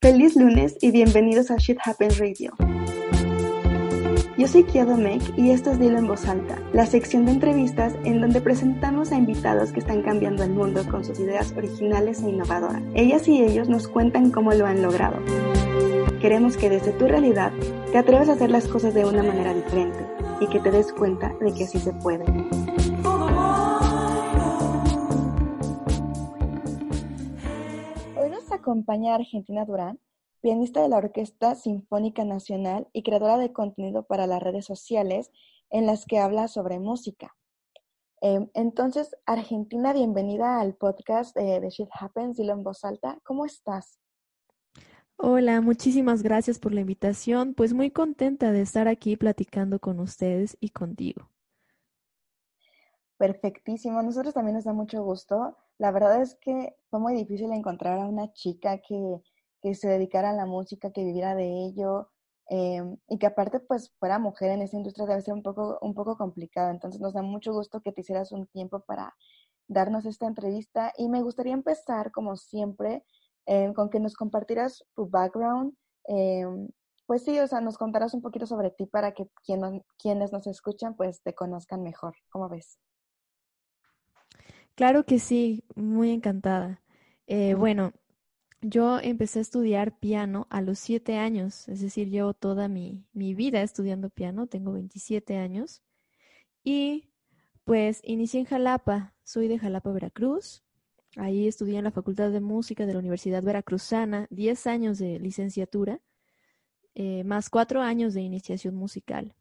Feliz lunes y bienvenidos a Shit Happens Radio. Yo soy Kiado Mek y esto es Dilo en Voz Alta, la sección de entrevistas en donde presentamos a invitados que están cambiando el mundo con sus ideas originales e innovadoras. Ellas y ellos nos cuentan cómo lo han logrado. Queremos que desde tu realidad te atrevas a hacer las cosas de una manera diferente y que te des cuenta de que sí se puede. Acompaña a Argentina Durán, pianista de la Orquesta Sinfónica Nacional y creadora de contenido para las redes sociales en las que habla sobre música. Em, entonces, Argentina, bienvenida al podcast de Shit Happens, dilo en voz alta. ¿Cómo estás? Hola, muchísimas gracias por la invitación. Pues muy contenta de estar aquí platicando con ustedes y contigo. Perfectísimo. Nosotros también nos da mucho gusto. La verdad es que fue muy difícil encontrar a una chica que, se dedicara a la música, que viviera de ello em, y que aparte pues fuera mujer en esa industria debe ser un poco, un poco complicado. Entonces nos da mucho gusto que te hicieras un tiempo para darnos esta entrevista y me gustaría empezar como siempre em, con que nos compartieras tu background. Em, pues sí, o sea, nos contarás un poquito sobre ti para que quienes nos escuchan pues te conozcan mejor. ¿Cómo ves? Claro que sí, muy encantada. Eh, bueno, yo empecé a estudiar piano a los siete años, es decir, llevo toda mi, mi vida estudiando piano, tengo 27 años. Y pues inicié en Jalapa, soy de Jalapa, Veracruz. Ahí estudié en la Facultad de Música de la Universidad Veracruzana, 10 años de licenciatura, eh, más cuatro años de iniciación musical.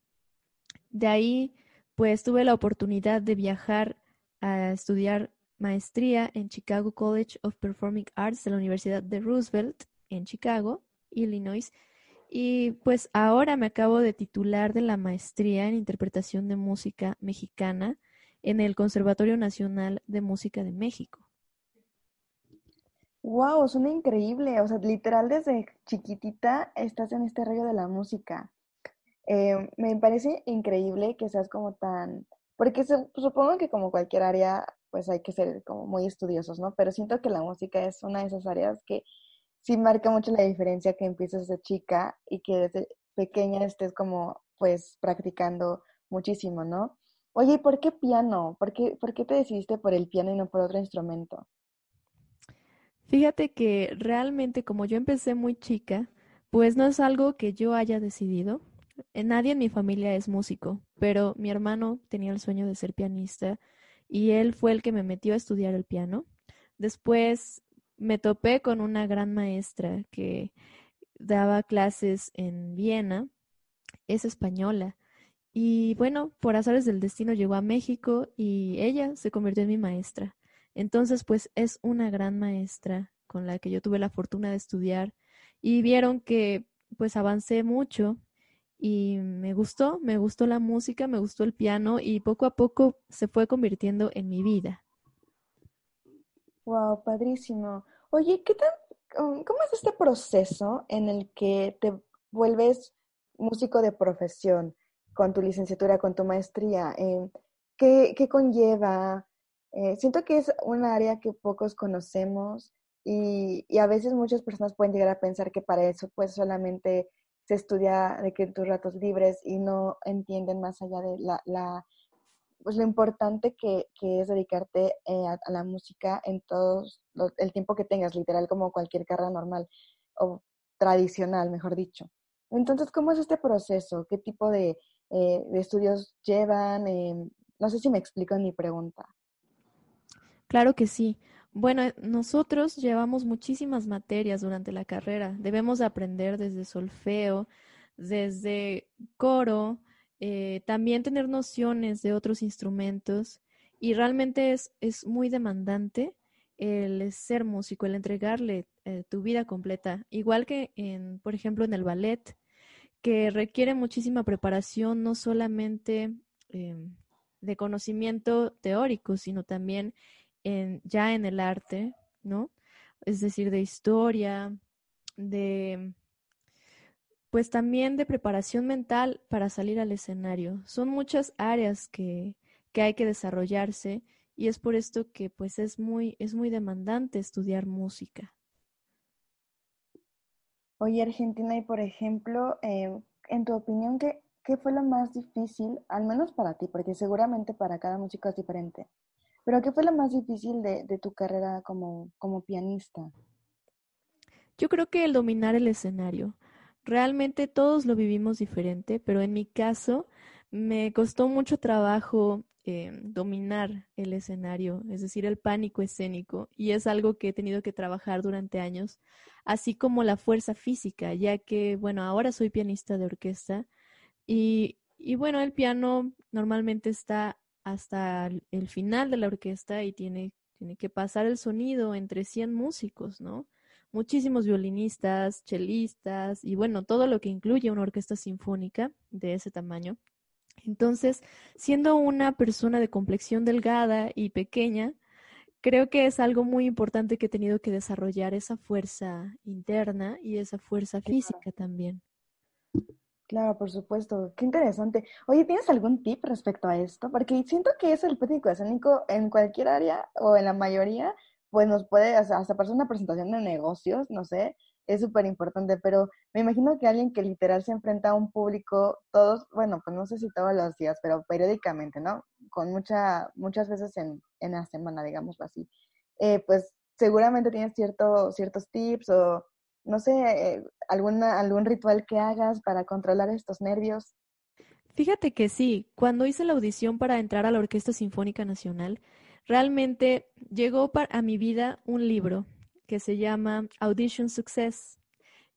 De ahí, pues tuve la oportunidad de viajar a estudiar maestría en Chicago College of Performing Arts de la Universidad de Roosevelt en Chicago, Illinois. Y pues ahora me acabo de titular de la maestría en interpretación de música mexicana en el Conservatorio Nacional de Música de México. Wow, suena increíble. O sea, literal desde chiquitita estás en este rollo de la música. Eh, me parece increíble que seas como tan porque supongo que como cualquier área, pues hay que ser como muy estudiosos, ¿no? Pero siento que la música es una de esas áreas que sí marca mucho la diferencia que empieces de chica y que desde pequeña estés como pues practicando muchísimo, ¿no? Oye, ¿y por qué piano? ¿Por qué, ¿Por qué te decidiste por el piano y no por otro instrumento? Fíjate que realmente como yo empecé muy chica, pues no es algo que yo haya decidido. Eh, nadie en mi familia es músico, pero mi hermano tenía el sueño de ser pianista y él fue el que me metió a estudiar el piano. Después me topé con una gran maestra que daba clases en Viena, es española. Y bueno, por azares del destino llegó a México y ella se convirtió en mi maestra. Entonces, pues es una gran maestra con la que yo tuve la fortuna de estudiar y vieron que pues avancé mucho y me gustó, me gustó la música, me gustó el piano y poco a poco se fue convirtiendo en mi vida. Wow, padrísimo. Oye, ¿qué tal, um, cómo es este proceso en el que te vuelves músico de profesión con tu licenciatura, con tu maestría? Eh, ¿qué, ¿qué, conlleva? Eh, siento que es un área que pocos conocemos y, y a veces muchas personas pueden llegar a pensar que para eso pues solamente se estudia de que tus ratos libres y no entienden más allá de la, la pues lo importante que, que es dedicarte eh, a, la música en todo el tiempo que tengas, literal como cualquier carrera normal o tradicional, mejor dicho. Entonces, ¿cómo es este proceso? ¿Qué tipo de, eh, de estudios llevan? Eh, no sé si me explico en mi pregunta. Claro que sí. Bueno, eh, nosotros llevamos muchísimas materias durante la carrera. Debemos aprender desde solfeo, desde coro, eh, también tener nociones de otros instrumentos y realmente es, es muy demandante el ser músico, el entregarle eh, tu vida completa, igual que en, por ejemplo, en el ballet, que requiere muchísima preparación, no solamente em, de conocimiento teórico, sino también en, ya en el arte, ¿no? Es decir, de historia, de pues también de preparación mental para salir al escenario. Son muchas áreas que, que hay que desarrollarse y es por esto que pues es muy, es muy demandante estudiar música. Oye, Argentina, y por ejemplo, em, en tu opinión, ¿qué, ¿qué fue lo más difícil, al menos para ti, porque seguramente para cada músico es diferente, pero qué fue lo más difícil de, tu carrera como, como pianista? Yo creo que el dominar el escenario. Realmente todos lo vivimos diferente, pero en mi caso me costó mucho trabajo eh, dominar el escenario, es decir, el pánico escénico, y es algo que he tenido que trabajar durante años, así como la fuerza física, ya que, bueno, ahora soy pianista de orquesta y, y bueno, el piano normalmente está hasta el final de la orquesta y tiene, tiene que pasar el sonido entre 100 músicos, ¿no? Muchísimos violinistas, chelistas y bueno, todo lo que incluye una orquesta sinfónica de ese tamaño. Entonces, siendo una persona de complexión delgada y pequeña, creo que es algo muy importante que he tenido que desarrollar esa fuerza interna y esa fuerza física también. Claro, por supuesto. Qué interesante. Oye, ¿tienes algún tip respecto a esto? Porque siento que es el pético escénico en cualquier área o en la mayoría, pues nos puede, hasta para una presentación de negocios, no sé, es súper importante, pero me imagino que alguien que literal se enfrenta a un público todos, bueno, pues no sé si todos los días, pero periódicamente, ¿no? Con mucha, muchas veces en, en la semana, digámoslo así, eh, pues seguramente tienes cierto, ciertos tips o, no sé, eh, algún ritual que hagas para controlar estos nervios. Fíjate que sí, cuando hice la audición para entrar a la Orquesta Sinfónica Nacional, realmente llegó a mi vida un libro que se llama Audition Success.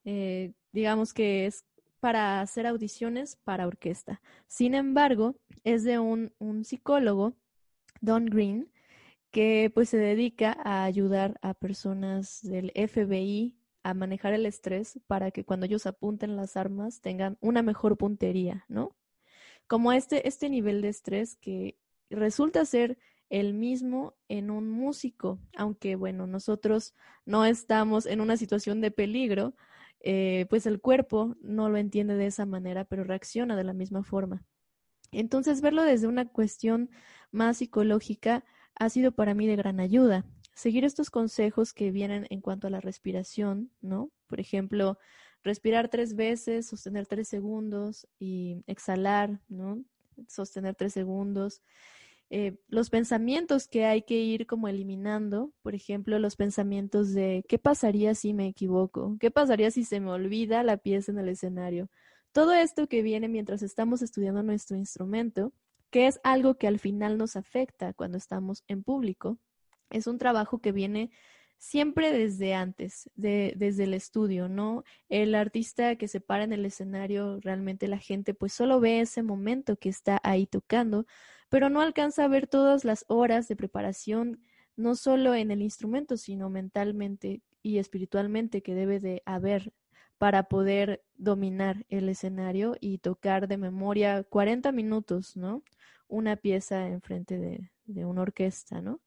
Eh, digamos que es para hacer audiciones para orquesta. Sin embargo, es de un, un psicólogo, Don Green, que pues se dedica a ayudar a personas del FBI a manejar el estrés para que cuando ellos apunten las armas tengan una mejor puntería, ¿no? Como este, este nivel de estrés que resulta ser el mismo en un músico, aunque bueno, nosotros no estamos en una situación de peligro, eh, pues el cuerpo no lo entiende de esa manera, pero reacciona de la misma forma. Entonces, verlo desde una cuestión más psicológica ha sido para mí de gran ayuda. Seguir estos consejos que vienen en cuanto a la respiración, ¿no? Por ejemplo, respirar tres veces, sostener tres segundos y exhalar, ¿no? Sostener tres segundos. Eh, los pensamientos que hay que ir como eliminando, por ejemplo, los pensamientos de ¿qué pasaría si me equivoco? ¿Qué pasaría si se me olvida la pieza en el escenario? Todo esto que viene mientras estamos estudiando nuestro instrumento, que es algo que al final nos afecta cuando estamos en público, es un trabajo que viene siempre desde antes, de, desde el estudio, ¿no? El artista que se para en el escenario, realmente la gente pues solo ve ese momento que está ahí tocando, pero no alcanza a ver todas las horas de preparación, no solo en el instrumento, sino mentalmente y espiritualmente que debe de haber para poder dominar el escenario y tocar de memoria 40 minutos, ¿no? Una pieza enfrente de, de una orquesta, ¿no?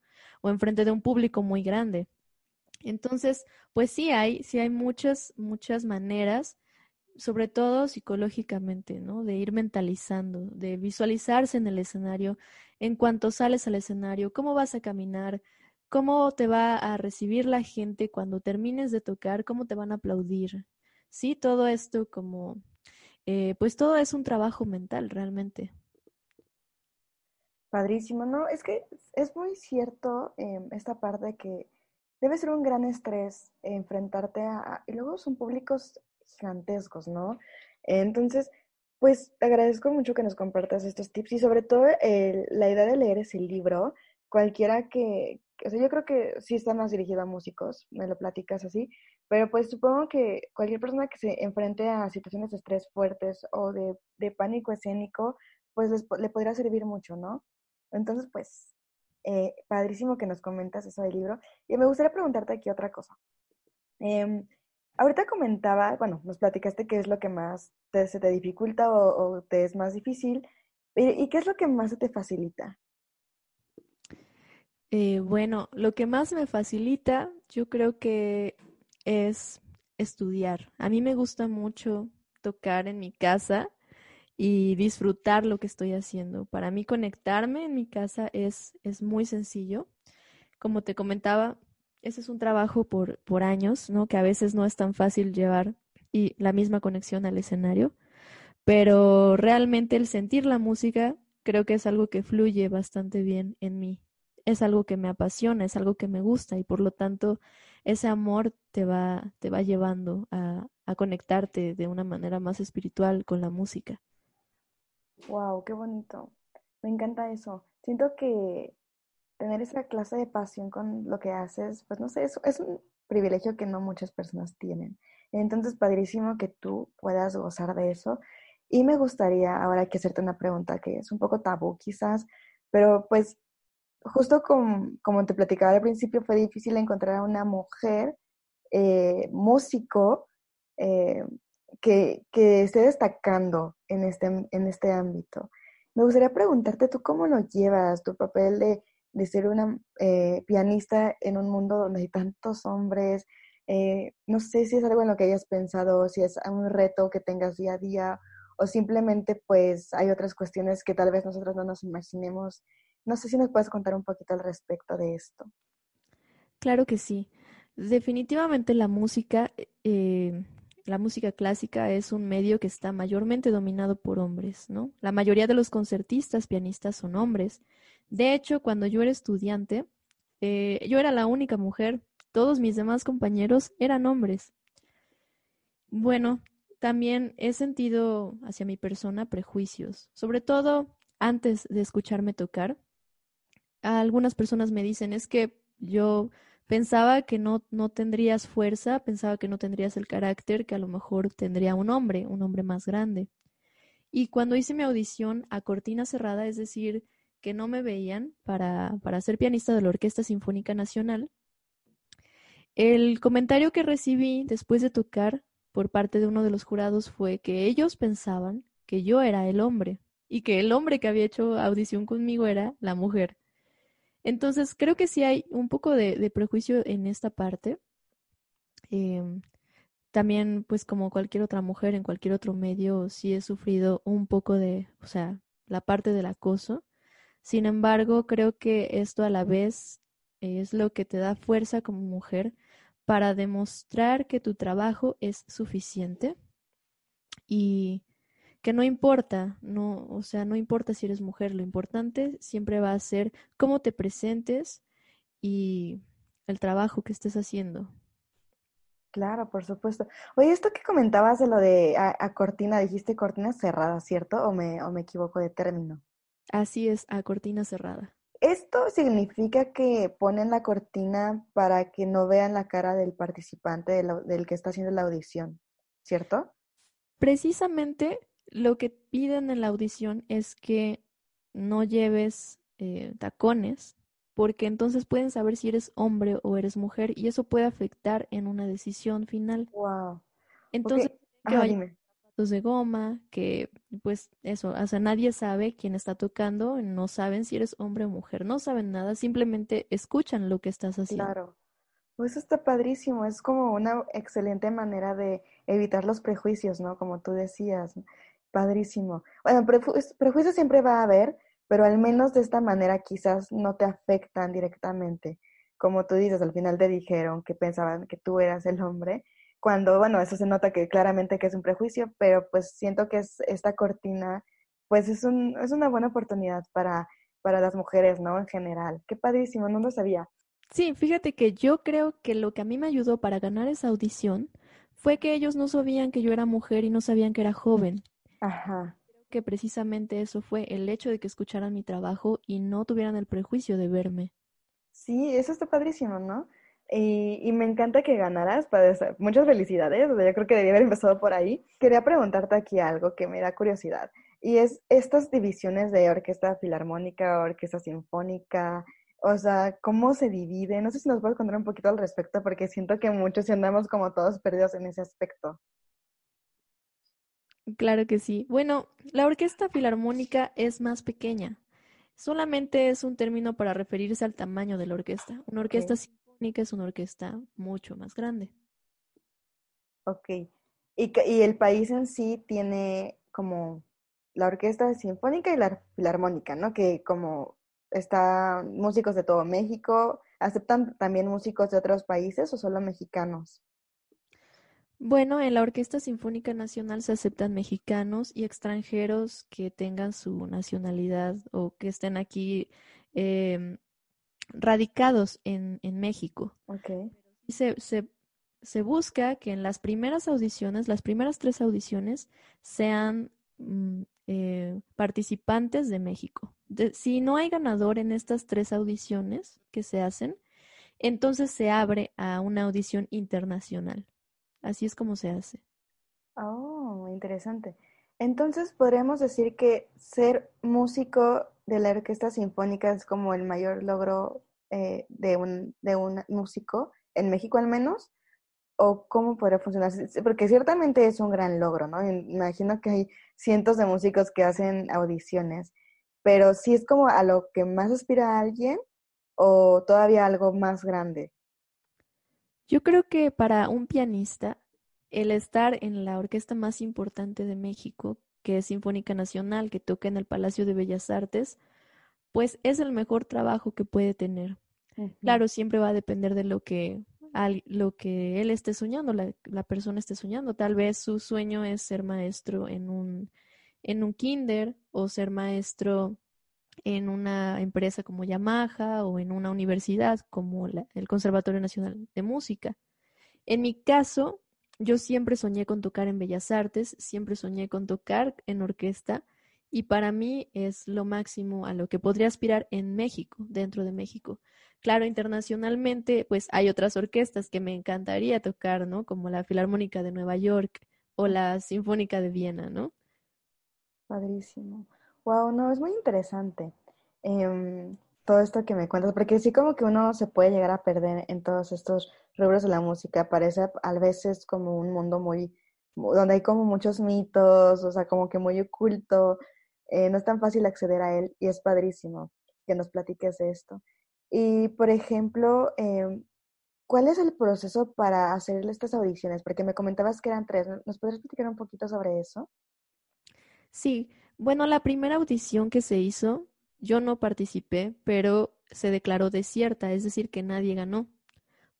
O enfrente de un público muy grande. Entonces, pues sí hay, sí hay muchas, muchas maneras sobre todo psicológicamente, ¿no? De ir mentalizando, de visualizarse en el escenario, en cuanto sales al escenario, cómo vas a caminar, cómo te va a recibir la gente cuando termines de tocar, cómo te van a aplaudir. Sí, todo esto como, eh, pues todo es un trabajo mental realmente. Padrísimo, ¿no? Es que es muy cierto em, esta parte que debe ser un gran estrés enfrentarte a, y luego son públicos gigantescos, ¿no? Entonces, pues agradezco mucho que nos compartas estos tips y sobre todo la idea de leer ese libro, cualquiera que, o sea, yo creo que sí está más dirigido a músicos, me lo platicas así, pero pues supongo que cualquier persona que se enfrente a situaciones de estrés fuertes o de, de pánico escénico, pues le podría servir mucho, ¿no? Entonces, pues Eh, padrísimo que nos comentas eso del libro. Y me gustaría preguntarte aquí otra cosa. Em, ahorita comentaba, bueno, nos platicaste qué es lo que más se te dificulta o, te es más difícil. ¿Y qué es lo que más se te facilita? Eh, bueno, lo que más me facilita, yo creo que es estudiar. A mí me gusta mucho tocar en mi casa y disfrutar lo que estoy haciendo. Para mí conectarme en mi casa es, es muy sencillo. Como te comentaba, ese es un trabajo por, por años, ¿no? Que a veces no es tan fácil llevar y la misma conexión al escenario, pero realmente el sentir la música creo que es algo que fluye bastante bien en mí. Es algo que me apasiona, es algo que me gusta y por lo tanto ese amor te va, te va llevando a, a conectarte de una manera más espiritual con la música. Wow, qué bonito. Me encanta eso. Siento que tener esa clase de pasión con lo que haces, pues no sé, es, es un privilegio que no muchas personas tienen. Entonces, padrísimo que tú puedas gozar de eso. Y me gustaría ahora que hacerte una pregunta que es un poco tabú quizás, pero pues justo como, como te platicaba al principio, fue difícil encontrar a una mujer eh, músico eh, que, que, esté destacando en este, en este ámbito. Me gustaría preguntarte tú cómo lo llevas, tu papel de de ser una eh, pianista en un mundo donde hay tantos hombres. Eh, no sé si es algo en lo que hayas pensado, si es un reto que tengas día a día o simplemente pues hay otras cuestiones que tal vez nosotros no nos imaginemos. No sé si nos puedes contar un poquito al respecto de esto. Claro que sí. Definitivamente la música, eh, la música clásica es un medio que está mayormente dominado por hombres, ¿no? La mayoría de los concertistas, pianistas son hombres. De hecho, cuando yo era estudiante, eh, yo era la única mujer, todos mis demás compañeros eran hombres. Bueno, también he sentido hacia mi persona prejuicios, sobre todo antes de escucharme tocar. Algunas personas me dicen, es que yo pensaba que no, no tendrías fuerza, pensaba que no tendrías el carácter que a lo mejor tendría un hombre, un hombre más grande. Y cuando hice mi audición a cortina cerrada, es decir, que no me veían para, para ser pianista de la Orquesta Sinfónica Nacional, el comentario que recibí después de tocar por parte de uno de los jurados fue que ellos pensaban que yo era el hombre y que el hombre que había hecho audición conmigo era la mujer. Entonces, creo que sí hay un poco de, prejuicio en esta parte. Em, también, pues como cualquier otra mujer en cualquier otro medio, sí he sufrido un poco de, o sea, la parte del acoso. Sin embargo, creo que esto a la vez es lo que te da fuerza como mujer para demostrar que tu trabajo es suficiente y que no importa, no, o sea, no importa si eres mujer, lo importante siempre va a ser cómo te presentes y el trabajo que estés haciendo. Claro, por supuesto. Oye, esto que comentabas de lo de a, cortina, dijiste cortina cerrada, ¿cierto? ¿O me, ¿O me equivoco de término? Así es, a cortina cerrada. Esto significa que ponen la cortina para que no vean la cara del participante, del que está haciendo la audición, ¿cierto? Precisamente lo que piden en la audición es que no lleves eh, tacones, porque entonces pueden saber si eres hombre o eres mujer y eso puede afectar en una decisión final. Wow. Entonces, que zapatos de goma, que pues eso, o sea, nadie sabe quién está tocando, no saben si eres hombre o mujer, no saben nada, simplemente escuchan lo que estás haciendo. Claro. Pues está padrísimo, es como una excelente manera de evitar los prejuicios, ¿no? Como tú decías. Padrísimo. Bueno, prejuicio siempre va a haber, pero al menos de esta manera quizás no te afectan directamente. Como tú dices, al final te dijeron que pensaban que tú eras el hombre, cuando, bueno, eso se nota que claramente que es un prejuicio, pero pues siento que es esta cortina, pues es, un, es una buena oportunidad para, para las mujeres, ¿no? En general. Qué padrísimo, no lo sabía. Sí, fíjate que yo creo que lo que a mí me ayudó para ganar esa audición fue que ellos no sabían que yo era mujer y no sabían que era joven. Ajá. Creo que precisamente eso fue el hecho de que escucharan mi trabajo y no tuvieran el prejuicio de verme. Sí, eso está padrísimo, ¿no? Y, me encanta que ganaras. Muchas felicidades. yo creo que debía haber empezado por ahí. Quería preguntarte aquí algo que me da curiosidad. Y es estas divisiones de orquesta filarmónica, orquesta sinfónica, O sea, ¿cómo se divide? No sé si nos puedes contar un poquito al respecto, porque siento que muchos andamos como todos perdidos en ese aspecto. Claro que sí. Bueno, la orquesta filarmónica es más pequeña. Solamente es un término para referirse al tamaño de la orquesta. Una orquesta sinfónica es una orquesta mucho más grande. Ok. Y, y el país en sí tiene como la orquesta sinfónica y la filarmónica, ¿no? Que como están músicos de todo México, ¿aceptan también músicos de otros países o solo mexicanos? Bueno, en la Orquesta Sinfónica Nacional se aceptan mexicanos y extranjeros que tengan su nacionalidad o que estén aquí em, radicados en, México. Okay. Se, se, se, busca que en las primeras audiciones, las primeras tres audiciones, sean mm, eh, participantes de México. si no hay ganador en estas tres audiciones que se hacen, entonces se abre a una audición internacional. Así es como se hace. Oh, interesante. Entonces podríamos decir que ser músico de la orquesta sinfónica es como el mayor logro eh, de, un, de un músico, en México al menos, o cómo podría funcionar, porque ciertamente es un gran logro, ¿no? Imagino que hay cientos de músicos que hacen audiciones, pero si es como a lo que más aspira alguien o todavía algo más grande. Yo creo que para un pianista, el estar en la orquesta más importante de México, que es Sinfónica Nacional, que toca en el Palacio de Bellas Artes, pues es el mejor trabajo que puede tener. Claro, siempre va a depender de lo que, lo que él esté soñando, la, la, persona esté soñando. Tal vez su sueño es ser maestro en un, en un kinder o ser maestro en una empresa como Yamaha o en una universidad como el Conservatorio Nacional de Música. En mi caso, yo siempre soñé con tocar en Bellas Artes, siempre soñé con tocar en orquesta y para mí es lo máximo a lo que podría aspirar en México, dentro de México. Claro, internacionalmente, pues hay otras orquestas que me encantaría tocar, ¿no? Como la Filarmónica de Nueva York o la Sinfónica de Viena, ¿no? Padrísimo. Wow, no, es muy interesante em, todo esto que me cuentas, porque sí como que uno se puede llegar a perder en todos estos rubros de la música. Parece a veces como un mundo muy, donde hay como muchos mitos, o sea, como que muy oculto. Eh, no es tan fácil acceder a él y es padrísimo que nos platiques de esto. Y, por ejemplo, em, ¿cuál es el proceso para hacerle estas audiciones? Porque me comentabas que eran tres. ¿Nos podrías platicar un poquito sobre eso? Sí, bueno, la primera audición que se hizo, yo no participé, pero se declaró desierta, es decir, que nadie ganó,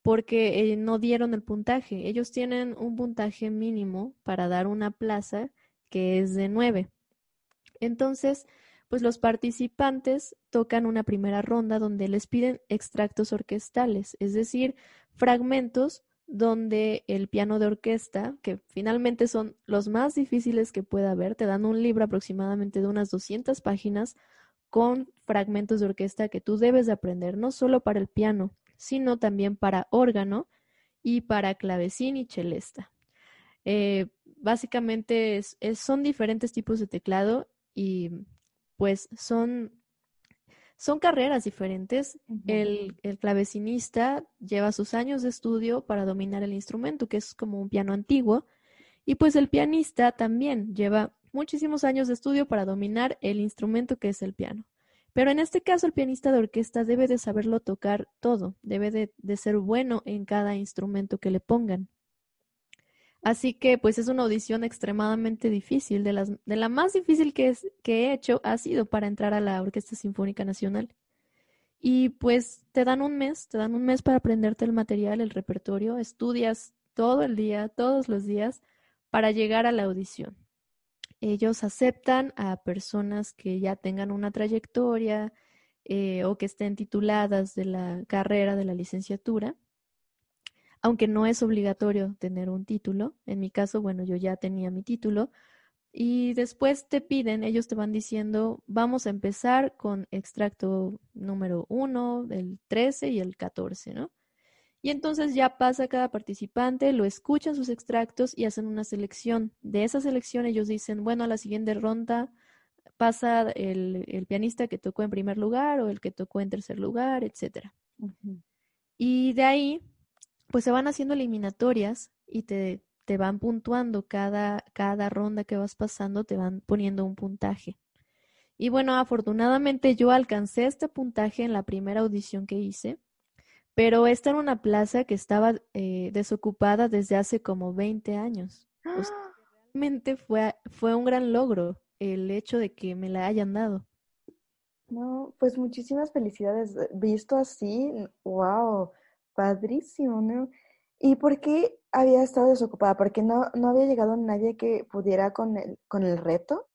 porque eh, no dieron el puntaje. Ellos tienen un puntaje mínimo para dar una plaza que es de nueve. Entonces, pues los participantes tocan una primera ronda donde les piden extractos orquestales, es decir, fragmentos donde el piano de orquesta, que finalmente son los más difíciles que pueda haber, te dan un libro aproximadamente de unas 200 páginas con fragmentos de orquesta que tú debes de aprender, no solo para el piano, sino también para órgano y para clavecín y celesta. Eh, básicamente son diferentes tipos de teclado y pues son son carreras diferentes. el, clavecinista lleva sus años de estudio para dominar el instrumento, que es como un piano antiguo, y pues el pianista también lleva muchísimos años de estudio para dominar el instrumento que es el piano. Pero en este caso el pianista de orquesta debe de saberlo tocar todo, debe de ser bueno en cada instrumento que le pongan. Así que pues es una audición extremadamente difícil, de, las, la más difícil que, es, que he hecho ha sido para entrar a la Orquesta Sinfónica Nacional. Y pues te dan un mes, te dan un mes para aprenderte el material, el repertorio, estudias todo el día, todos los días, para llegar a la audición. Ellos aceptan a personas que ya tengan una trayectoria eh, o que estén tituladas de la carrera de la licenciatura aunque no es obligatorio tener un título. En mi caso, bueno, yo ya tenía mi título. Y después te piden, ellos te van diciendo, vamos a empezar con extracto número 1, el 13 y el 14, ¿no? Y entonces ya pasa cada participante, lo escuchan sus extractos y hacen una selección. De esa selección ellos dicen, bueno, a la siguiente ronda pasa el, pianista que tocó en primer lugar o el que tocó en tercer lugar, etcétera. Y de ahí, pues se van haciendo eliminatorias y te, te van puntuando cada, cada ronda que vas pasando, te van poniendo un puntaje. Y bueno, afortunadamente yo alcancé este puntaje en la primera audición que hice, pero esta era una plaza que estaba eh, desocupada desde hace como 20 años. realmente fue, fue un gran logro el hecho de que me la hayan dado. No, pues muchísimas felicidades. Visto así, wow, padrísimo, ¿no? ¿Y por qué había estado desocupada? ¿Porque no, no había llegado nadie que pudiera con el, con el reto?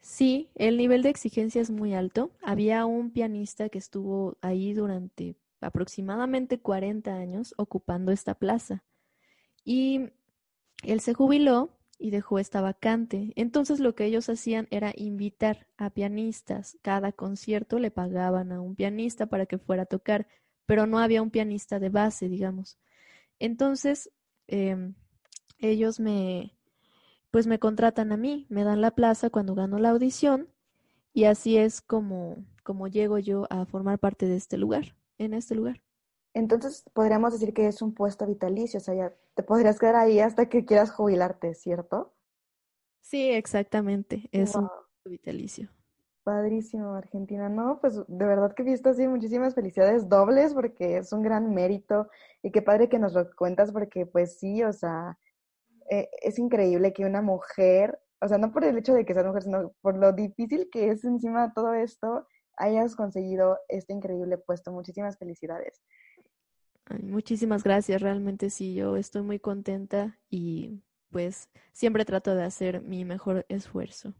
Sí, el nivel de exigencia es muy alto. Había un pianista que estuvo ahí durante aproximadamente 40 años ocupando esta plaza. Y él se jubiló y dejó esta vacante. Entonces lo que ellos hacían era invitar a pianistas. Cada concierto le pagaban a un pianista para que fuera a tocar, pero no había un pianista de base, digamos. Entonces em, ellos me, pues me contratan a mí, me dan la plaza cuando gano la audición y así es como, como llego yo a formar parte de este lugar, en este lugar. Entonces podríamos decir que es un puesto vitalicio, o sea, ya te podrías quedar ahí hasta que quieras jubilarte, ¿cierto? Sí, exactamente, es un puesto vitalicio. Padrísimo, Argentina. No, pues de verdad que visto así muchísimas felicidades dobles porque es un gran mérito y qué padre que nos lo cuentas porque pues sí, o sea, eh, es increíble que una mujer, o sea, no por el hecho de que sea mujer, sino por lo difícil que es encima de todo esto, hayas conseguido este increíble puesto. Muchísimas felicidades. muchísimas gracias, realmente sí, yo estoy muy contenta y pues siempre trato de hacer mi mejor esfuerzo.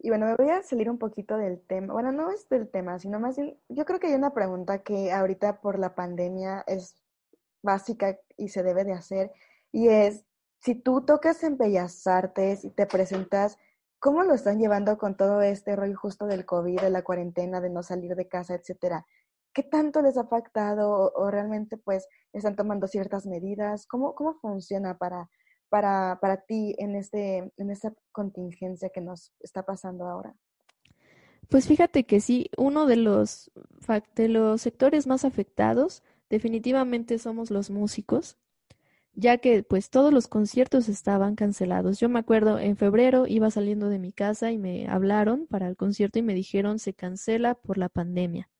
Y bueno, me voy a salir un poquito del tema. Bueno, no es del tema, sino más bien, yo creo que hay una pregunta que ahorita por la pandemia es básica y se debe de hacer, y es, si tú tocas en Bellas Artes y te presentas, ¿cómo lo están llevando con todo este rollo justo del COVID, de la cuarentena, de no salir de casa, etcétera? ¿Qué tanto les ha afectado o, realmente pues están tomando ciertas medidas? ¿Cómo, cómo funciona para para, para ti en, este, en esta contingencia que nos está pasando ahora? Pues fíjate que sí, uno de los, de los sectores más afectados definitivamente somos los músicos, ya que pues todos los conciertos estaban cancelados. Yo me acuerdo en febrero iba saliendo de mi casa y me hablaron para el concierto y me dijeron se cancela por la pandemia.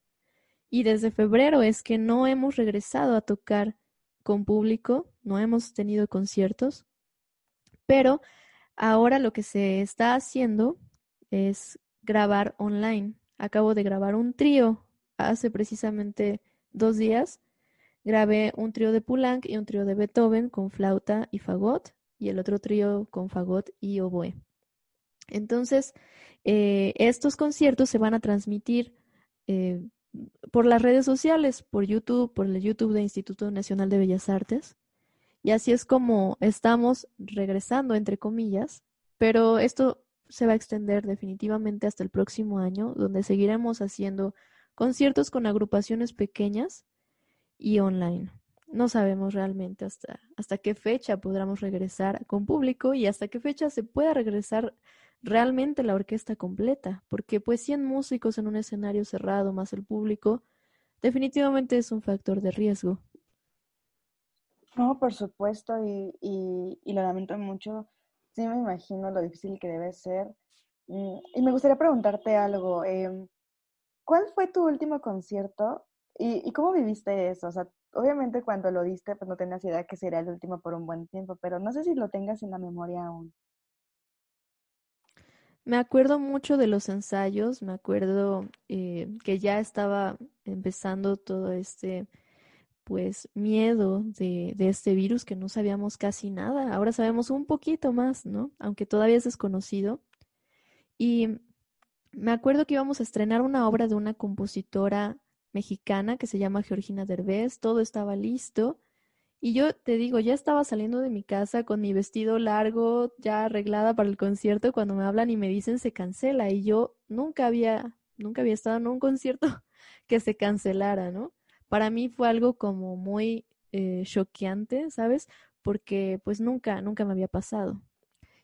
Y desde febrero es que no hemos regresado a tocar con público, no hemos tenido conciertos. Pero ahora lo que se está haciendo es grabar online. Acabo de grabar un trío hace precisamente dos días. Grabé un trío de Poulenc y un trío de Beethoven con flauta y fagot y el otro trío con fagot y oboe. Entonces, eh, estos conciertos se van a transmitir eh, por las redes sociales, por YouTube, por el YouTube del Instituto Nacional de Bellas Artes. Y así es como estamos regresando, entre comillas, pero esto se va a extender definitivamente hasta el próximo año, donde seguiremos haciendo conciertos con agrupaciones pequeñas y online. No sabemos realmente hasta, hasta qué fecha podremos regresar con público y hasta qué fecha se pueda regresar realmente la orquesta completa, porque pues 100 músicos en un escenario cerrado más el público definitivamente es un factor de riesgo. No, por supuesto, y, y, lo lamento mucho. Sí me imagino lo difícil que debe ser. Mm, y, me gustaría preguntarte algo. Em, ¿Cuál fue tu último concierto y, y, cómo viviste eso? O sea, obviamente cuando lo diste, pues no tenías idea que sería el último por un buen tiempo, pero no sé si lo tengas en la memoria aún. Me acuerdo mucho de los ensayos, me acuerdo eh, que ya estaba empezando todo este pues miedo de, este virus que no sabíamos casi nada. Ahora sabemos un poquito más, ¿no? Aunque todavía es desconocido. Y me acuerdo que íbamos a estrenar una obra de una compositora mexicana que se llama Georgina Derbez. Todo estaba listo. Y yo te digo, ya estaba saliendo de mi casa con mi vestido largo, ya arreglada para el concierto, cuando me hablan y me dicen se cancela. Y yo nunca había, nunca había estado en un concierto que se cancelara, ¿no? Para mí fue algo como muy eh, choqueante, ¿sabes? Porque pues nunca, nunca me había pasado.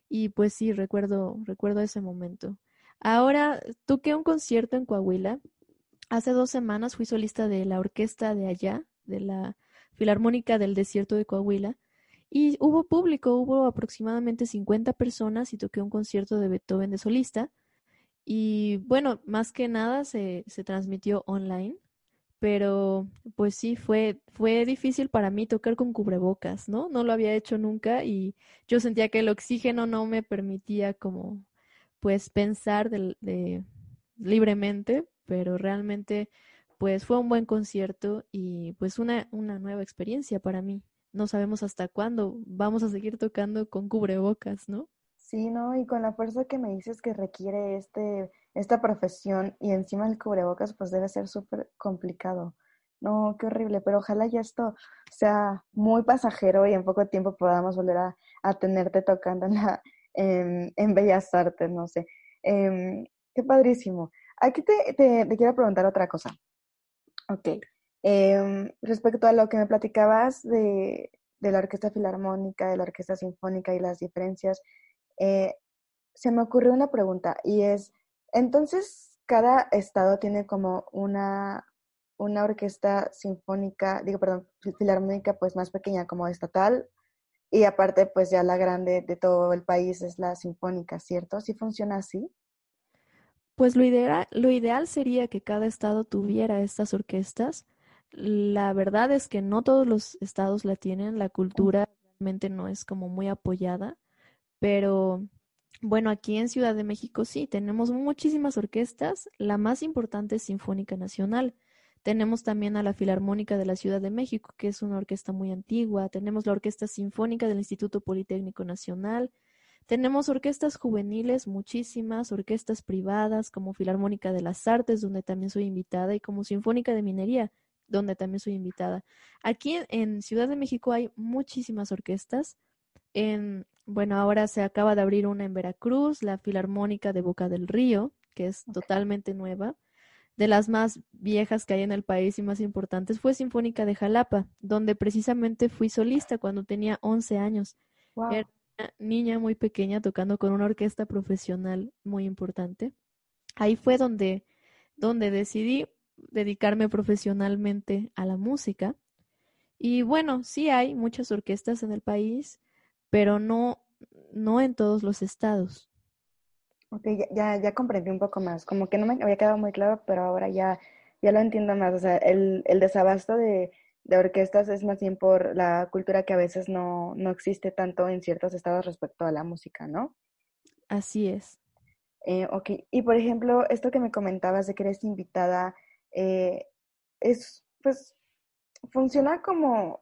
Y pues sí, recuerdo, recuerdo ese momento. Ahora toqué un concierto en Coahuila. Hace dos semanas fui solista de la orquesta de allá, de la Filarmónica del Desierto de Coahuila. Y hubo público, hubo aproximadamente 50 personas y toqué un concierto de Beethoven de solista. Y bueno, más que nada se, se transmitió online, pero pues sí, fue, fue difícil para mí tocar con cubrebocas, ¿no? No lo había hecho nunca y yo sentía que el oxígeno no me permitía como pues pensar de, libremente, pero realmente pues fue un buen concierto y pues una, una nueva experiencia para mí. No sabemos hasta cuándo vamos a seguir tocando con cubrebocas, ¿no? Sí, ¿no? Y con la fuerza que me dices que requiere este, esta profesión y encima el cubrebocas, pues debe ser súper complicado. No, qué horrible, pero ojalá ya esto sea muy pasajero y en poco tiempo podamos volver a, a tenerte tocando en, la, en, Bellas Artes, no sé. Em, qué padrísimo. Aquí te, te, te, quiero preguntar otra cosa. Ok. Em, respecto a lo que me platicabas de, de la Orquesta Filarmónica, de la Orquesta Sinfónica y las diferencias, eh, se me ocurrió una pregunta y es, entonces, cada estado tiene como una, una orquesta sinfónica, digo, perdón, filarmónica pues más pequeña como estatal y aparte pues ya la grande de todo el país es la sinfónica, ¿cierto? ¿Sí funciona así? Pues lo ideal, lo ideal sería que cada estado tuviera estas orquestas. La verdad es que no todos los estados la tienen, la cultura realmente no es como muy apoyada. Pero bueno, aquí en Ciudad de México sí, tenemos muchísimas orquestas. La más importante es Sinfónica Nacional. Tenemos también a la Filarmónica de la Ciudad de México, que es una orquesta muy antigua. Tenemos la Orquesta Sinfónica del Instituto Politécnico Nacional. Tenemos orquestas juveniles, muchísimas, orquestas privadas como Filarmónica de las Artes, donde también soy invitada, y como Sinfónica de Minería, donde también soy invitada. Aquí en Ciudad de México hay muchísimas orquestas. En, bueno, ahora se acaba de abrir una en Veracruz, la Filarmónica de Boca del Río, que es totalmente nueva. De las más viejas que hay en el país y más importantes fue Sinfónica de Jalapa, donde precisamente fui solista cuando tenía 11 años. Era una niña muy pequeña tocando con una orquesta profesional muy importante. Ahí fue donde, donde decidí dedicarme profesionalmente a la música. Y bueno, sí hay muchas orquestas en el país pero no, no en todos los estados. Ok, ya, ya, comprendí un poco más. Como que no me había quedado muy claro, pero ahora ya, ya lo entiendo más. O sea, el, el desabasto de, de, orquestas es más bien por la cultura que a veces no, no, existe tanto en ciertos estados respecto a la música, ¿no? Así es. Eh, ok, y por ejemplo, esto que me comentabas de que eres invitada, eh, es, pues, funciona como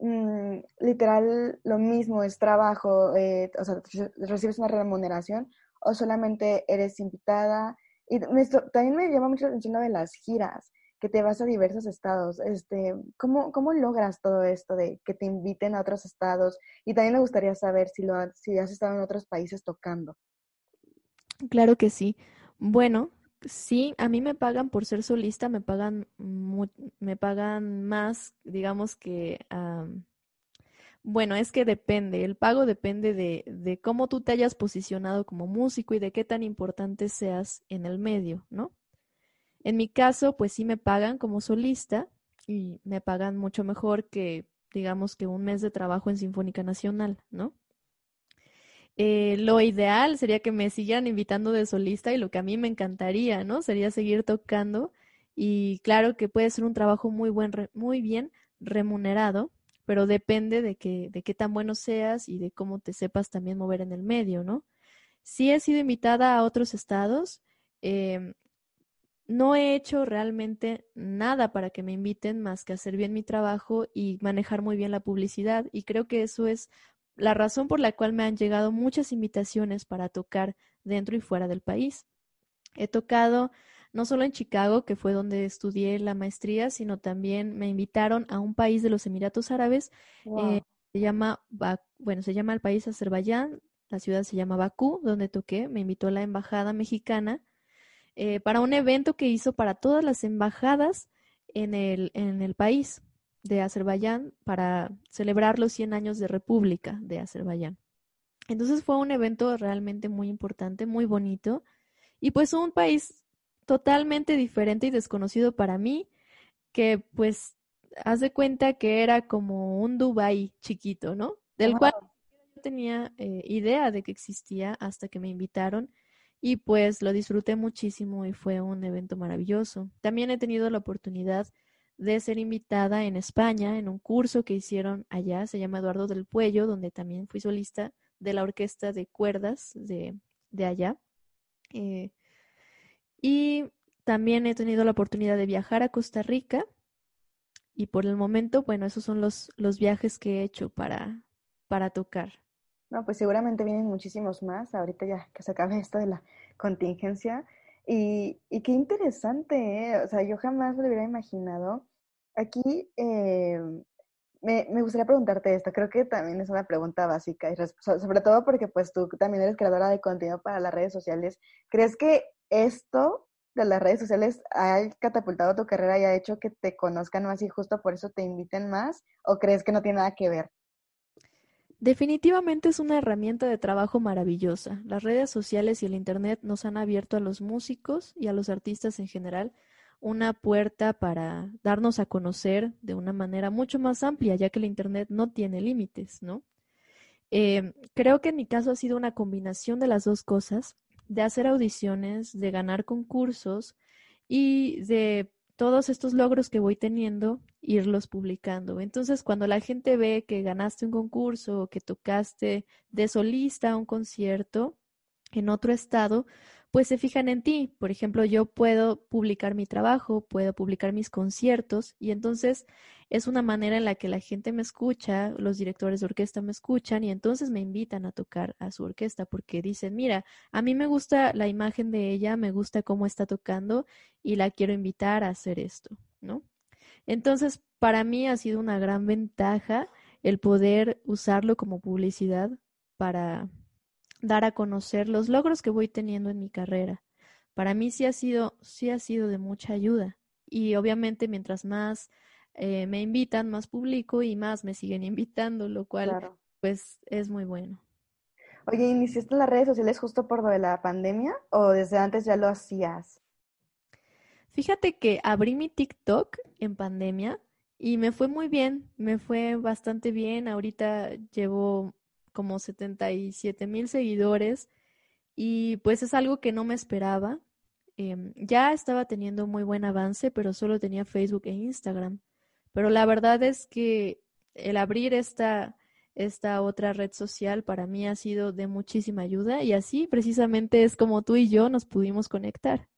Mm, literal lo mismo, es trabajo, eh, o sea, recibes una remuneración o solamente eres invitada. Y también me llama mucho la atención lo de las giras, que te vas a diversos estados. Este, ¿cómo, ¿Cómo logras todo esto de que te inviten a otros estados? Y también me gustaría saber si, lo, si has estado en otros países tocando. Claro que sí. Bueno, Sí, a mí me pagan por ser solista, me pagan, me pagan más, digamos que, bueno, es que depende, el pago depende de, de cómo tú te hayas posicionado como músico y de qué tan importante seas en el medio, ¿no? En mi caso, pues sí me pagan como solista y me pagan mucho mejor que, digamos, que un mes de trabajo en Sinfónica Nacional, ¿no? Eh, lo ideal sería que me siguieran invitando de solista y lo que a mí me encantaría, ¿no? Sería seguir tocando y claro que puede ser un trabajo muy buen, muy bien remunerado, pero depende de que, de qué tan bueno seas y de cómo te sepas también mover en el medio, ¿no? Sí he sido invitada a otros estados. Em, no he hecho realmente nada para que me inviten más que hacer bien mi trabajo y manejar muy bien la publicidad. Y creo que eso es la razón por la cual me han llegado muchas invitaciones para tocar dentro y fuera del país. He tocado no solo en Chicago, que fue donde estudié la maestría, sino también me invitaron a un país de los Emiratos Árabes. Eh, se llama, bueno, se llama el país Azerbaiyán, la ciudad se llama Bakú, donde toqué. Me invitó la embajada mexicana eh, para un evento que hizo para todas las embajadas en el, en el país de Azerbaiyán para celebrar los 100 años de República de Azerbaiyán. Entonces fue un evento realmente muy importante, muy bonito. Y pues un país totalmente diferente y desconocido para mí, que pues haz de cuenta que era como un Dubai chiquito, ¿no? Del cual no tenía eh, idea de que existía hasta que me invitaron y pues lo disfruté muchísimo y fue un evento maravilloso. También he tenido la oportunidad de ser invitada en España en un curso que hicieron allá, se llama Eduardo del Puello, donde también fui solista de la orquesta de cuerdas de, allá. Eh, y también he tenido la oportunidad de viajar a Costa Rica. Y por el momento, bueno, esos son los, los viajes que he hecho para, para tocar. No, pues seguramente vienen muchísimos más, ahorita ya que se acabe esto de la contingencia. Y, y qué interesante, ¿eh? o sea, yo jamás lo hubiera imaginado. Aquí eh, me, me, gustaría preguntarte esto, creo que también es una pregunta básica, y sobre todo porque pues tú también eres creadora de contenido para las redes sociales. ¿Crees que esto de las redes sociales ha catapultado tu carrera y ha hecho que te conozcan más y justo por eso te inviten más? ¿O crees que no tiene nada que ver? Definitivamente es una herramienta de trabajo maravillosa. Las redes sociales y el Internet nos han abierto a los músicos y a los artistas en general una puerta para darnos a conocer de una manera mucho más amplia, ya que el Internet no tiene límites, ¿no? Eh, creo que en mi caso ha sido una combinación de las dos cosas, de hacer audiciones, de ganar concursos y de todos estos logros que voy teniendo, irlos publicando. Entonces, cuando la gente ve que ganaste un concurso o que tocaste de solista un concierto en otro estado, pues se fijan en ti. Por ejemplo, yo puedo publicar mi trabajo, puedo publicar mis conciertos y entonces es una manera en la que la gente me escucha, los directores de orquesta me escuchan y entonces me invitan a tocar a su orquesta porque dicen, mira, a mí me gusta la imagen de ella, me gusta cómo está tocando y la quiero invitar a hacer esto, ¿no? Entonces, para mí ha sido una gran ventaja el poder usarlo como publicidad para dar a conocer los logros que voy teniendo en mi carrera. Para mí sí ha sido, sí ha sido de mucha ayuda. Y obviamente mientras más eh, me invitan, más publico y más me siguen invitando, lo cual pues es muy bueno. Oye, ¿iniciaste en las redes sociales justo por lo de la pandemia o desde antes ya lo hacías? Fíjate que abrí mi TikTok en pandemia y me fue muy bien, me fue bastante bien. Ahorita llevo como 77 mil seguidores y pues es algo que no me esperaba. Em, ya estaba teniendo muy buen avance, pero solo tenía Facebook e Instagram. Pero la verdad es que el abrir esta, esta otra red social para mí ha sido de muchísima ayuda y así precisamente es como tú y yo nos pudimos conectar.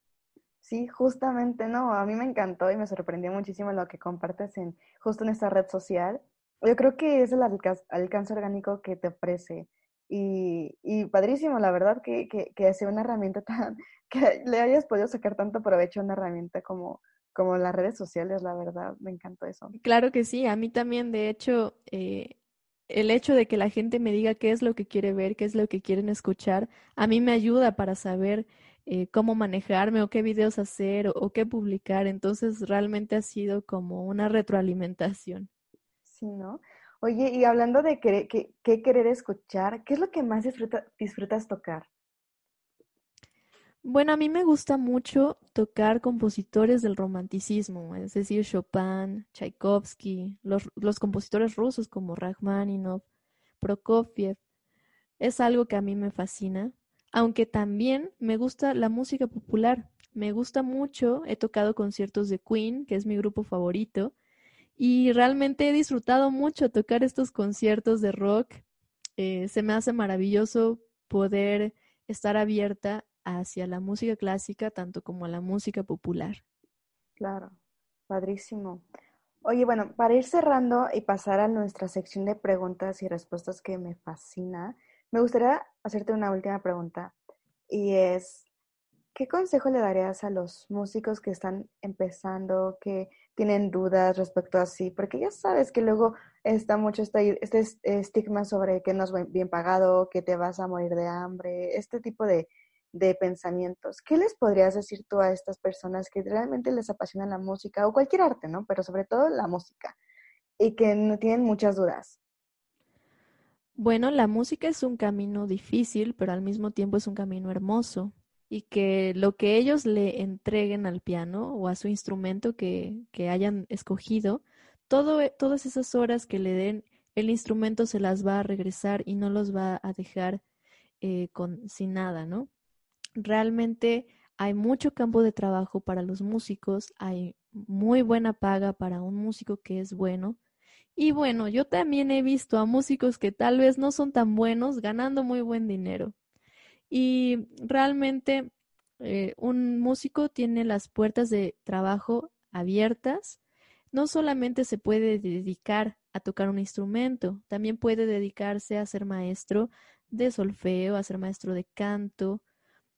Sí, justamente, no, a mí me encantó y me sorprendió muchísimo lo que compartes en justo en esta red social yo creo que es el alcance, orgánico que te ofrece. Y, y padrísimo, la verdad, que, que, que sea una herramienta tan, que le hayas podido sacar tanto provecho a una herramienta como, como las redes sociales, la verdad, me encantó eso. Claro que sí, a mí también, de hecho, eh, el hecho de que la gente me diga qué es lo que quiere ver, qué es lo que quieren escuchar, a mí me ayuda para saber eh, cómo manejarme o qué videos hacer o qué publicar, entonces realmente ha sido como una retroalimentación. Sí, ¿no? Oye, y hablando de qué, querer escuchar, ¿qué es lo que más disfrutas tocar? Bueno, a mí me gusta mucho tocar compositores del romanticismo, es decir, Chopin, Tchaikovsky, los, los compositores rusos como Rachmaninoff, Prokofiev. Es algo que a mí me fascina, aunque también me gusta la música popular. Me gusta mucho, he tocado conciertos de Queen, que es mi grupo favorito, y realmente he disfrutado mucho tocar estos conciertos de rock. Eh, se me hace maravilloso poder estar abierta hacia la música clásica tanto como a la música popular. Claro, padrísimo. Oye, bueno, para ir cerrando y pasar a nuestra sección de preguntas y respuestas que me fascina, me gustaría hacerte una última pregunta y es, ¿qué consejo le darías a los músicos que están empezando, que tienen dudas respecto a sí, porque ya sabes que luego está mucho este, este estigma sobre que no es bien pagado, que te vas a morir de hambre, este tipo de, de pensamientos. ¿Qué les podrías decir tú a estas personas que realmente les apasiona la música o cualquier arte, ¿no? Pero sobre todo la música y que no tienen muchas dudas. Bueno, la música es un camino difícil, pero al mismo tiempo es un camino hermoso. Y que lo que ellos le entreguen al piano o a su instrumento que, que hayan escogido, e, todas esas horas que le den, el instrumento se las va a regresar y no los va a dejar eh, con, sin nada, ¿no? Realmente hay mucho campo de trabajo para los músicos, hay muy buena paga para un músico que es bueno. Y bueno, yo también he visto a músicos que tal vez no son tan buenos ganando muy buen dinero. Y realmente eh, un músico tiene las puertas de trabajo abiertas. No solamente se puede dedicar a tocar un instrumento, también puede dedicarse a ser maestro de solfeo, a ser maestro de canto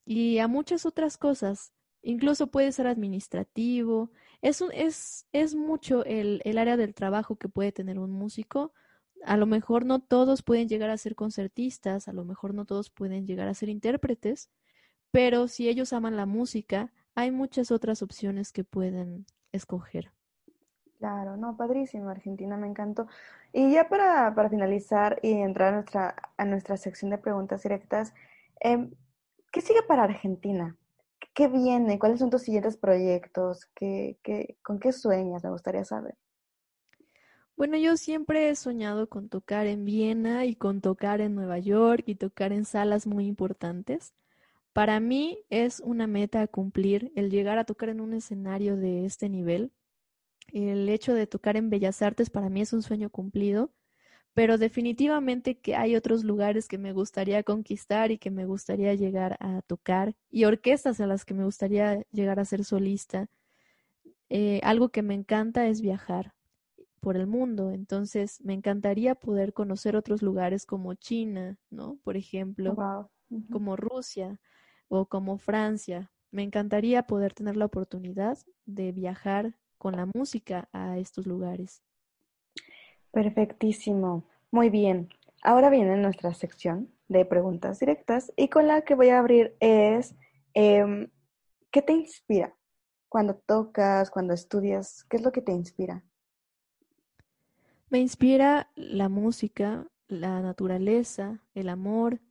y a muchas otras cosas. Incluso puede ser administrativo. Es, es, es mucho el, el área del trabajo que puede tener un músico a lo mejor no todos pueden llegar a ser concertistas, a lo mejor no todos pueden llegar a ser intérpretes, pero si ellos aman la música, hay muchas otras opciones que pueden escoger. Claro, no, padrísimo, Argentina, me encantó. Y ya para, para finalizar y entrar a nuestra, a nuestra sección de preguntas directas, eh, ¿qué sigue para Argentina? ¿Qué viene? ¿Cuáles son tus siguientes proyectos? ¿Qué, qué, ¿Con qué sueñas? Me gustaría saber. Bueno, yo siempre he soñado con tocar en Viena y con tocar en Nueva York y tocar en salas muy importantes. Para mí es una meta a cumplir el llegar a tocar en un escenario de este nivel. El hecho de tocar en Bellas Artes para mí es un sueño cumplido, pero definitivamente que hay otros lugares que me gustaría conquistar y que me gustaría llegar a tocar y orquestas a las que me gustaría llegar a ser solista. Eh, algo que me encanta es viajar por el mundo. Entonces, me encantaría poder conocer otros lugares como China, ¿no? Por ejemplo, como Rusia o como Francia. Me encantaría poder tener la oportunidad de viajar con la música a estos lugares. Perfectísimo. Muy bien. Ahora viene nuestra sección de preguntas directas y con la que voy a abrir es, em, ¿qué te inspira? Cuando tocas, cuando estudias, ¿qué es lo que te inspira? Me inspira la música, la naturaleza, el amor.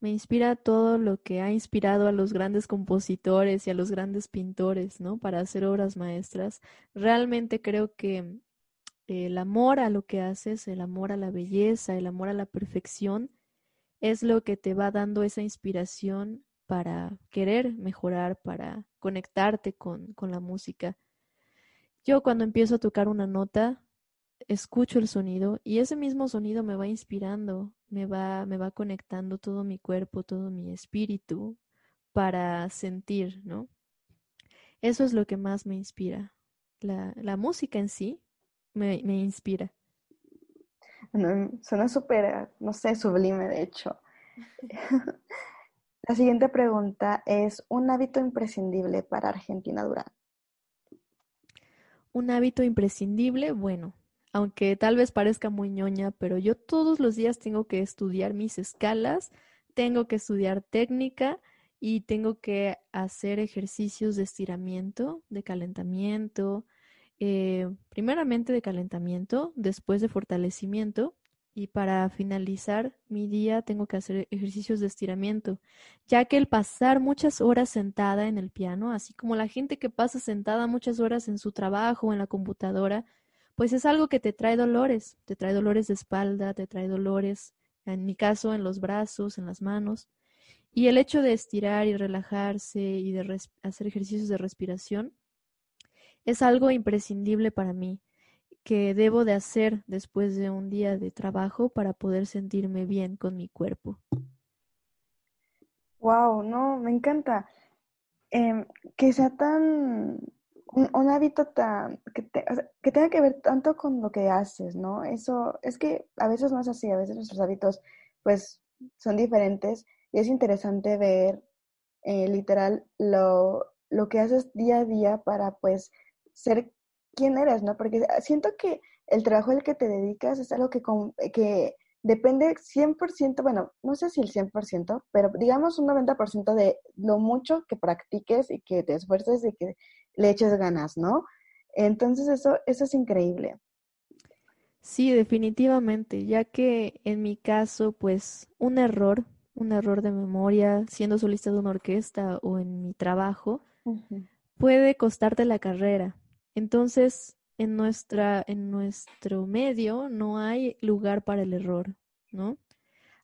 Me inspira todo lo que ha inspirado a los grandes compositores y a los grandes pintores, ¿no? Para hacer obras maestras. Realmente creo que el amor a lo que haces, el amor a la belleza, el amor a la perfección, es lo que te va dando esa inspiración para querer mejorar, para conectarte con, con la música. Yo cuando empiezo a tocar una nota, escucho el sonido y ese mismo sonido me va inspirando, me va, me va conectando todo mi cuerpo, todo mi espíritu para sentir, ¿no? Eso es lo que más me inspira. La, la música en sí me, me inspira. suena súper, no sé, sublime, de hecho. La siguiente pregunta es, ¿un hábito imprescindible para Argentina Durán? Un hábito imprescindible, bueno, aunque tal vez parezca muy ñoña, pero yo todos los días tengo que estudiar mis escalas, tengo que estudiar técnica y tengo que hacer ejercicios de estiramiento, de calentamiento, eh, primeramente de calentamiento, después de fortalecimiento y para finalizar mi día tengo que hacer ejercicios de estiramiento, ya que el pasar muchas horas sentada en el piano, así como la gente que pasa sentada muchas horas en su trabajo o en la computadora, pues es algo que te trae dolores, te trae dolores de espalda, te trae dolores, en mi caso, en los brazos, en las manos. Y el hecho de estirar y relajarse y de hacer ejercicios de respiración es algo imprescindible para mí, que debo de hacer después de un día de trabajo para poder sentirme bien con mi cuerpo. Wow, no, me encanta. Em, que sea tan un, hábito tan, que, que tenga que ver tanto con lo que haces, ¿no? Eso es que a veces no es así, a veces nuestros hábitos pues son diferentes y es interesante ver eh, literal lo, lo que haces día a día para pues ser quien eres, ¿no? Porque siento que el trabajo al que te dedicas es algo que depende 100%, bueno, no sé si el 100%, pero digamos un 90% de lo mucho que practiques y que te esfuerces y que le eches ganas, ¿no? Entonces eso, eso es increíble. Sí, definitivamente, ya que en mi caso, pues un error, un error de memoria siendo solista de una orquesta o en mi trabajo, puede costarte la carrera. Entonces, en, nuestra, en nuestro medio no hay lugar para el error, ¿no?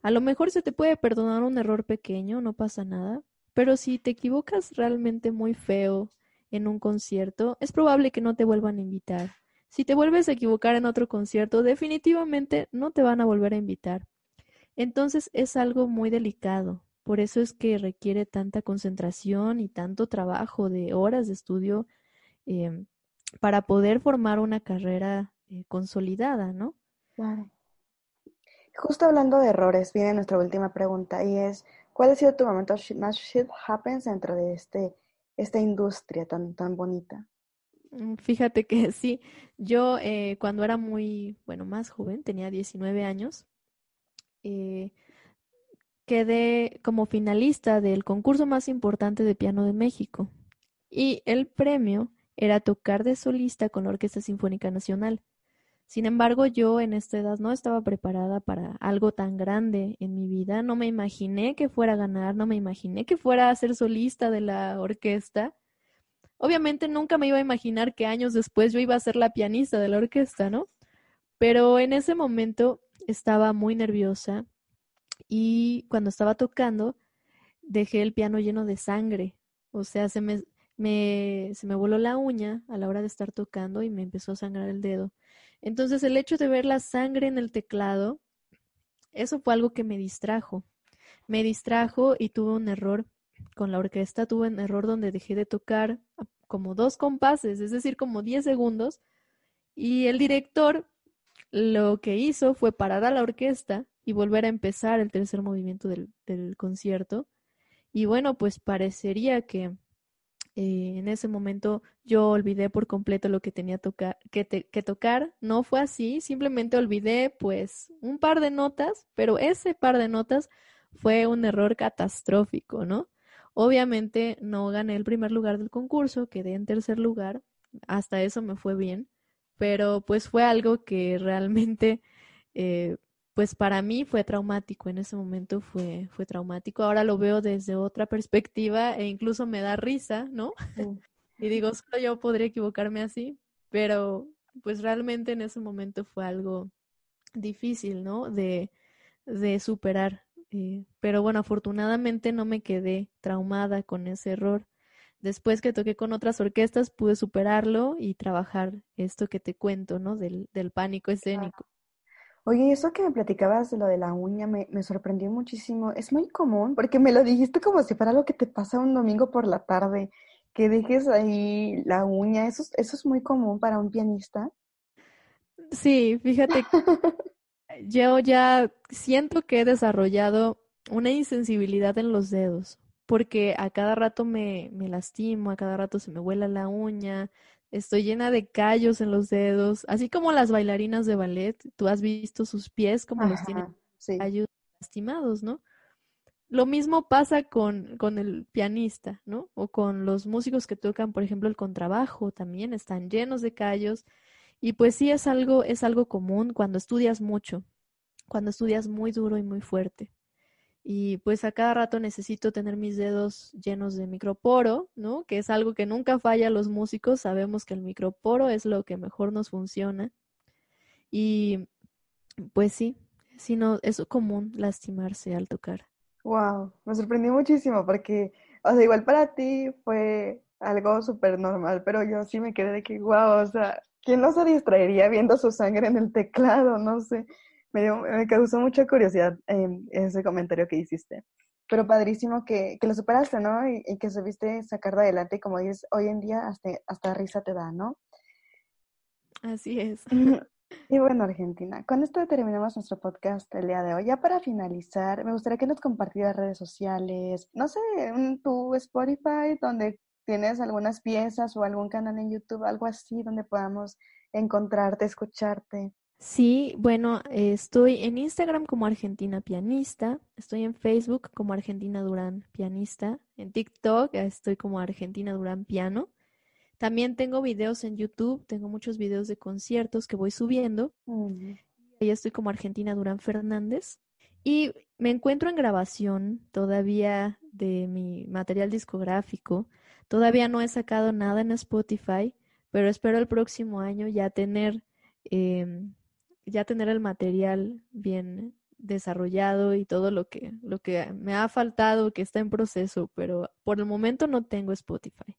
A lo mejor se te puede perdonar un error pequeño, no pasa nada, pero si te equivocas realmente muy feo en un concierto, es probable que no te vuelvan a invitar. Si te vuelves a equivocar en otro concierto, definitivamente no te van a volver a invitar. Entonces es algo muy delicado. Por eso es que requiere tanta concentración y tanto trabajo de horas de estudio em, para poder formar una carrera eh, consolidada, ¿no? Claro. Justo hablando de errores, viene nuestra última pregunta y es, ¿cuál ha sido tu momento más shit happens dentro de este, esta industria tan, tan bonita? Mm, fíjate que sí, yo eh, cuando era muy, bueno, más joven, tenía 19 años, eh, quedé como finalista del concurso más importante de piano de México y el premio era tocar de solista con la Orquesta Sinfónica Nacional. Sin embargo, yo en esta edad no estaba preparada para algo tan grande en mi vida. No me imaginé que fuera a ganar, no me imaginé que fuera a ser solista de la orquesta. Obviamente nunca me iba a imaginar que años después yo iba a ser la pianista de la orquesta, ¿no? Pero en ese momento estaba muy nerviosa y cuando estaba tocando dejé el piano lleno de sangre. O sea, se me, me, se me voló la uña a la hora de estar tocando y me empezó a sangrar el dedo. Entonces el hecho de ver la sangre en el teclado, eso fue algo que me distrajo. Me distrajo y tuve un error con la orquesta, tuve un error donde dejé de tocar como dos compases, es decir, como 10 segundos, y el director lo que hizo fue parar a la orquesta y volver a empezar el tercer movimiento del, concierto. Y bueno, pues parecería que eh, en ese momento yo olvidé por completo lo que tenía que, tocar. No fue así, simplemente olvidé pues un par de notas, pero ese par de notas fue un error catastrófico, ¿no? Obviamente no gané el primer lugar del concurso, quedé en tercer lugar, hasta eso me fue bien, pero pues fue algo que realmente, eh, pues para mí fue traumático, en ese momento fue, fue traumático, ahora lo veo desde otra perspectiva e incluso me da risa, ¿no? y digo, solo yo podría equivocarme así, pero pues realmente en ese momento fue algo difícil, ¿no? De, de superar. Eh, pero bueno, afortunadamente no me quedé traumada con ese error después que toqué con otras orquestas pude superarlo y trabajar esto que te cuento, ¿no? Del, del pánico escénico. Oye, eso que me platicabas de lo de la uña me, me, sorprendió muchísimo. Es muy común, porque me lo dijiste como si fuera algo que te pasa un domingo por la tarde, que dejes ahí la uña. ¿Eso, eso es muy común para un pianista? Sí, fíjate, yo ya siento que he desarrollado una insensibilidad en los dedos porque a cada rato me, me lastimo, a cada rato se me vuela la uña, estoy llena de callos en los dedos, así como las bailarinas de ballet, tú has visto sus pies como los tienen callos lastimados, ¿no? Lo mismo pasa con, con el pianista, ¿no? O con los músicos que tocan, por ejemplo, el contrabajo, también están llenos de callos. Y pues sí es algo, es algo común cuando estudias mucho, cuando estudias muy duro y muy fuerte y pues a cada rato necesito tener mis dedos llenos de microporo, ¿no? Que es algo que nunca falla a los músicos, sabemos que el microporo es lo que mejor nos funciona. Y pues sí, si no, es común lastimarse al tocar. Wow, me sorprendió muchísimo porque, o sea, igual para ti fue algo súper normal, pero yo sí me quedé de que, wow, o sea, ¿quién no se distraería viendo su sangre en el teclado? No sé me, causó mucha curiosidad ese comentario que hiciste. Pero padrísimo que, que lo superaste, ¿no? Y, que que sacar de adelante, y como dices, hoy en día hasta, hasta risa te da, ¿no? Así es. Y bueno, Argentina, con esto terminamos nuestro podcast el día de hoy. Ya para finalizar, me gustaría que nos compartieras redes sociales, no sé, tu Spotify, donde tienes algunas piezas o algún canal en YouTube, algo así, donde podamos encontrarte, escucharte. Sí, bueno, estoy en Instagram como Argentina Pianista, estoy en Facebook como Argentina Durán Pianista, en TikTok estoy como Argentina Durán Piano. También tengo videos en YouTube, tengo muchos videos de conciertos que voy subiendo. Ahí estoy como Argentina Durán Fernández. Y me encuentro en grabación todavía de mi material discográfico. Todavía no he sacado nada en Spotify, pero espero el próximo año ya tener, em, ya tener el material bien desarrollado y todo lo que, lo que me ha faltado, que está en proceso, pero por el momento no tengo Spotify.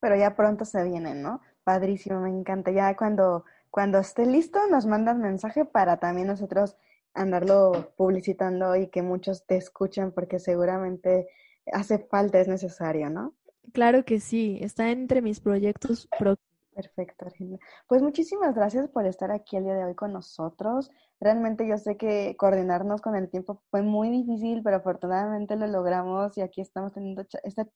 Pero ya pronto se vienen, ¿no? Padrísimo, me encanta. Ya cuando, cuando esté listo nos mandas mensaje para también nosotros andarlo publicitando y que muchos te escuchen porque seguramente hace falta, es necesario, ¿no? Claro que sí, está entre mis proyectos Perfecto, Argentina. Pues muchísimas gracias por estar aquí el día de hoy con nosotros. Realmente yo sé que coordinarnos con el tiempo fue muy difícil, pero afortunadamente lo logramos y aquí estamos teniendo esta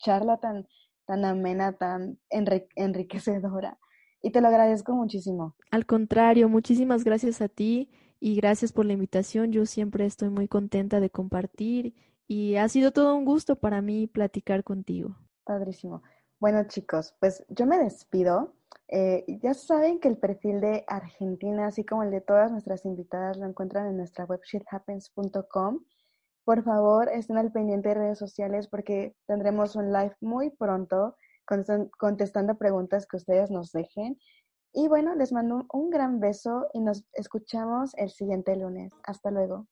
charla tan, tan amena, tan enriquecedora. Y te lo agradezco muchísimo. Al contrario, muchísimas gracias a ti y gracias por la invitación. Yo siempre estoy muy contenta de compartir y ha sido todo un gusto para mí platicar contigo. Padrísimo. Bueno, chicos, pues yo me despido. Eh, ya saben que el perfil de Argentina, así como el de todas nuestras invitadas, lo encuentran en nuestra web shithappens.com. Por favor, estén al pendiente de redes sociales porque tendremos un live muy pronto contestando preguntas que ustedes nos dejen. Y bueno, les mando un gran beso y nos escuchamos el siguiente lunes. Hasta luego.